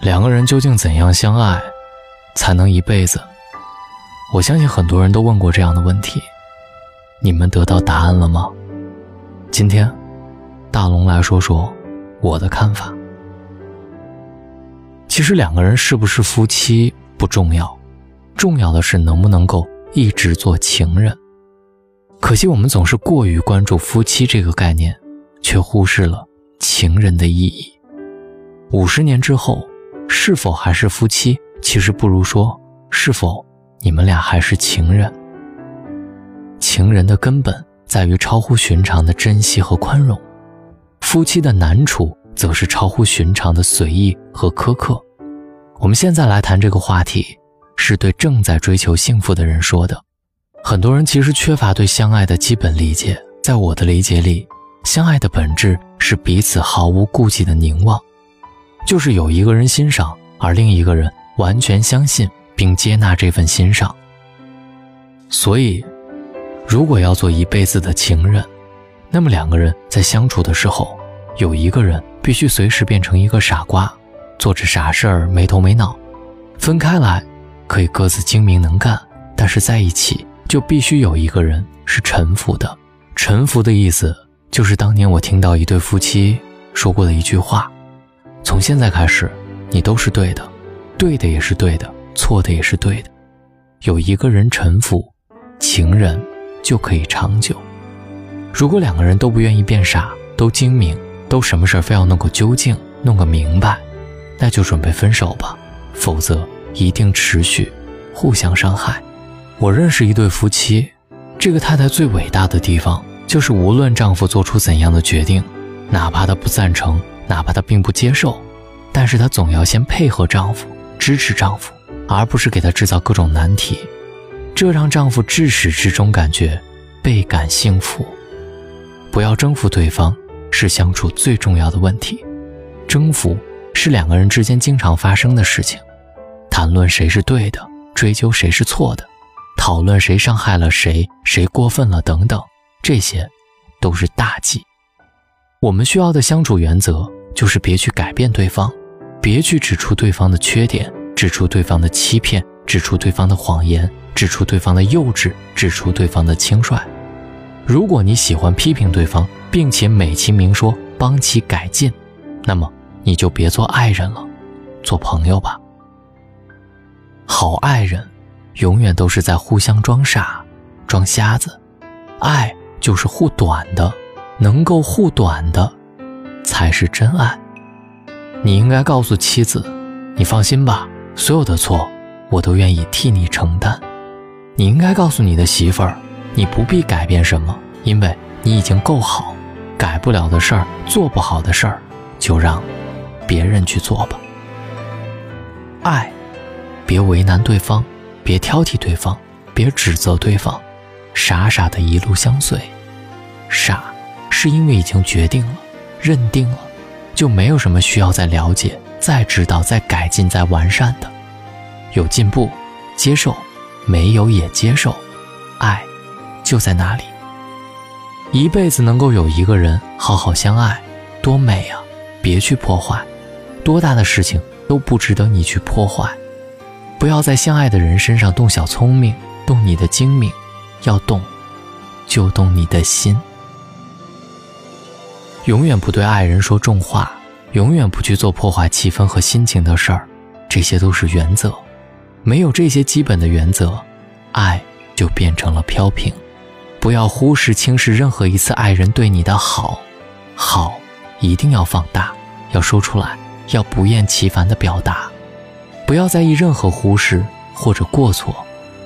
两个人究竟怎样相爱，才能一辈子？我相信很多人都问过这样的问题，你们得到答案了吗？今天，大龙来说说我的看法。其实两个人是不是夫妻不重要，重要的是能不能够一直做情人。可惜我们总是过于关注夫妻这个概念，却忽视了情人的意义。五十年之后。是否还是夫妻？其实不如说，是否你们俩还是情人？情人的根本在于超乎寻常的珍惜和宽容，夫妻的难处则是超乎寻常的随意和苛刻。我们现在来谈这个话题，是对正在追求幸福的人说的。很多人其实缺乏对相爱的基本理解，在我的理解里，相爱的本质是彼此毫无顾忌的凝望。就是有一个人欣赏，而另一个人完全相信并接纳这份欣赏。所以，如果要做一辈子的情人，那么两个人在相处的时候，有一个人必须随时变成一个傻瓜，做着傻事儿没头没脑；分开来，可以各自精明能干，但是在一起就必须有一个人是臣服的。臣服的意思，就是当年我听到一对夫妻说过的一句话。从现在开始，你都是对的，对的也是对的，错的也是对的。有一个人臣服，情人就可以长久。如果两个人都不愿意变傻，都精明，都什么事非要弄个究竟，弄个明白，那就准备分手吧，否则一定持续，互相伤害。我认识一对夫妻，这个太太最伟大的地方就是，无论丈夫做出怎样的决定，哪怕他不赞成。哪怕她并不接受，但是她总要先配合丈夫，支持丈夫，而不是给他制造各种难题，这让丈夫至始至终感觉倍感幸福。不要征服对方是相处最重要的问题，征服是两个人之间经常发生的事情，谈论谁是对的，追究谁是错的，讨论谁伤害了谁，谁过分了等等，这些都是大忌。我们需要的相处原则就是别去改变对方，别去指出对方的缺点，指出对方的欺骗，指出对方的谎言，指出对方的幼稚，指出对方的轻率。如果你喜欢批评对方，并且美其名说帮其改进，那么你就别做爱人了，做朋友吧。好爱人，永远都是在互相装傻、装瞎子，爱就是护短的。能够护短的，才是真爱。你应该告诉妻子：“你放心吧，所有的错，我都愿意替你承担。”你应该告诉你的媳妇儿：“你不必改变什么，因为你已经够好。改不了的事儿，做不好的事儿，就让别人去做吧。”爱，别为难对方，别挑剔对方，别指责对方，傻傻的一路相随，傻。是因为已经决定了、认定了，就没有什么需要再了解、再知道、再改进、再完善的。有进步，接受；没有也接受。爱，就在那里。一辈子能够有一个人好好相爱，多美啊！别去破坏，多大的事情都不值得你去破坏。不要在相爱的人身上动小聪明，动你的精明。要动，就动你的心。永远不对爱人说重话，永远不去做破坏气氛和心情的事儿，这些都是原则。没有这些基本的原则，爱就变成了飘萍。不要忽视轻视任何一次爱人对你的好，好一定要放大，要说出来，要不厌其烦的表达。不要在意任何忽视或者过错，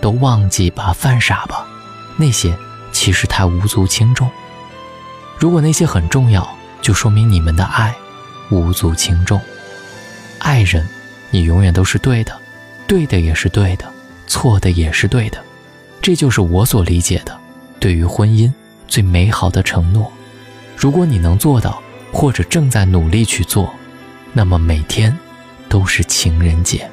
都忘记吧，犯傻吧，那些其实太无足轻重。如果那些很重要，就说明你们的爱无足轻重。爱人，你永远都是对的，对的也是对的，错的也是对的。这就是我所理解的对于婚姻最美好的承诺。如果你能做到，或者正在努力去做，那么每天都是情人节。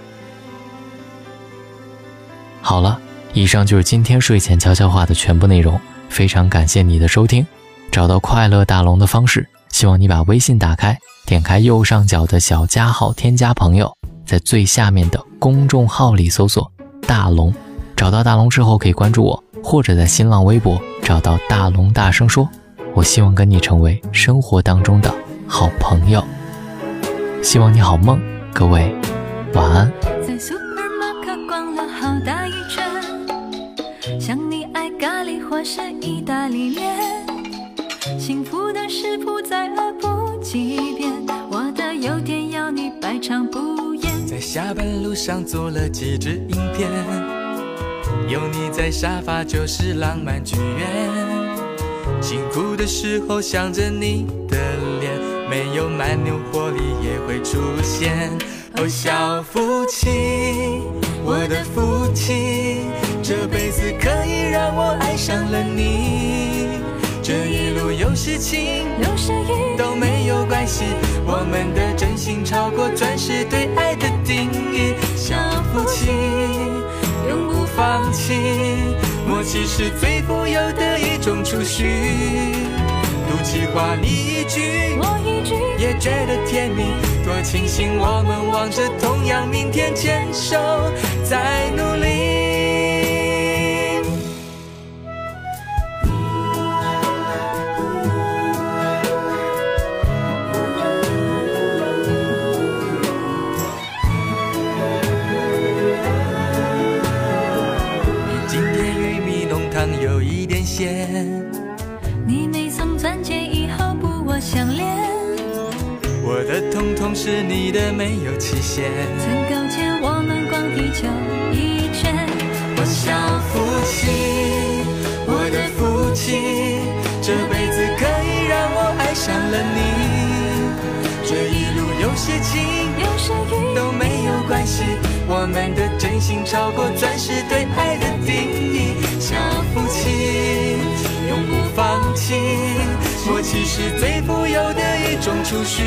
好了，以上就是今天睡前悄悄话的全部内容。非常感谢你的收听。找到快乐大龙的方式，希望你把微信打开，点开右上角的小加号，添加朋友，在最下面的公众号里搜索“大龙”，找到大龙之后可以关注我，或者在新浪微博找到“大龙大声说”。我希望跟你成为生活当中的好朋友，希望你好梦，各位晚安。在 supermarket 逛了好大一圈，像你爱咖喱或是意大利面，幸福的食谱再恶补几遍，我的优点要你百尝不厌。在下班路上做了几支影片，有你在沙发就是浪漫剧院。辛苦的时候想着你的脸，没有蛮牛活力也会出现。哦，小夫妻，我的夫妻，这辈子可以让我爱上了你。有事情，有时雨都没有关系，我们的真心超过钻石对爱的定义。小夫妻，永不放弃。默契是最富有的一种储蓄，赌气话你一句，我一句，也觉得甜蜜。多庆幸我们望着同样明天，牵手在努力。的通通是你的，没有期限。曾勾肩我们逛地球一圈，我小夫妻，我的夫妻，这辈子可以让我爱上了你。这一路有些晴，有些雨都没有关系，我们的真心超过钻石对爱的定义。小夫妻。永不放弃，默契是最富有的一种储蓄。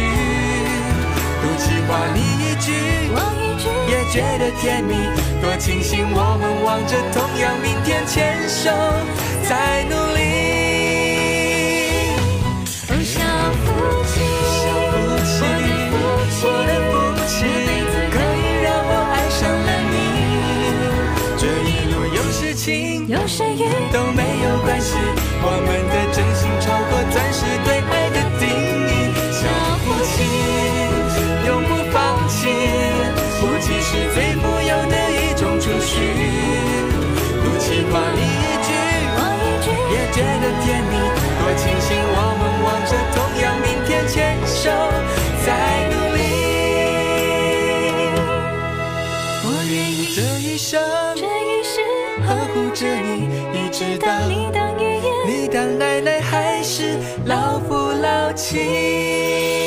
赌气话你一句，我一句，也觉得甜蜜。多庆幸我们望着同样明天，牵手在努力。哦，小夫妻，小夫妻，我的夫妻，可以让我爱上了你。这一路有事情，有时雨见你。多庆幸我们望着同样明天，牵手在努力。我愿意这一生，这一世呵护着你，一直到你当爷爷。你当奶奶还是老夫老妻。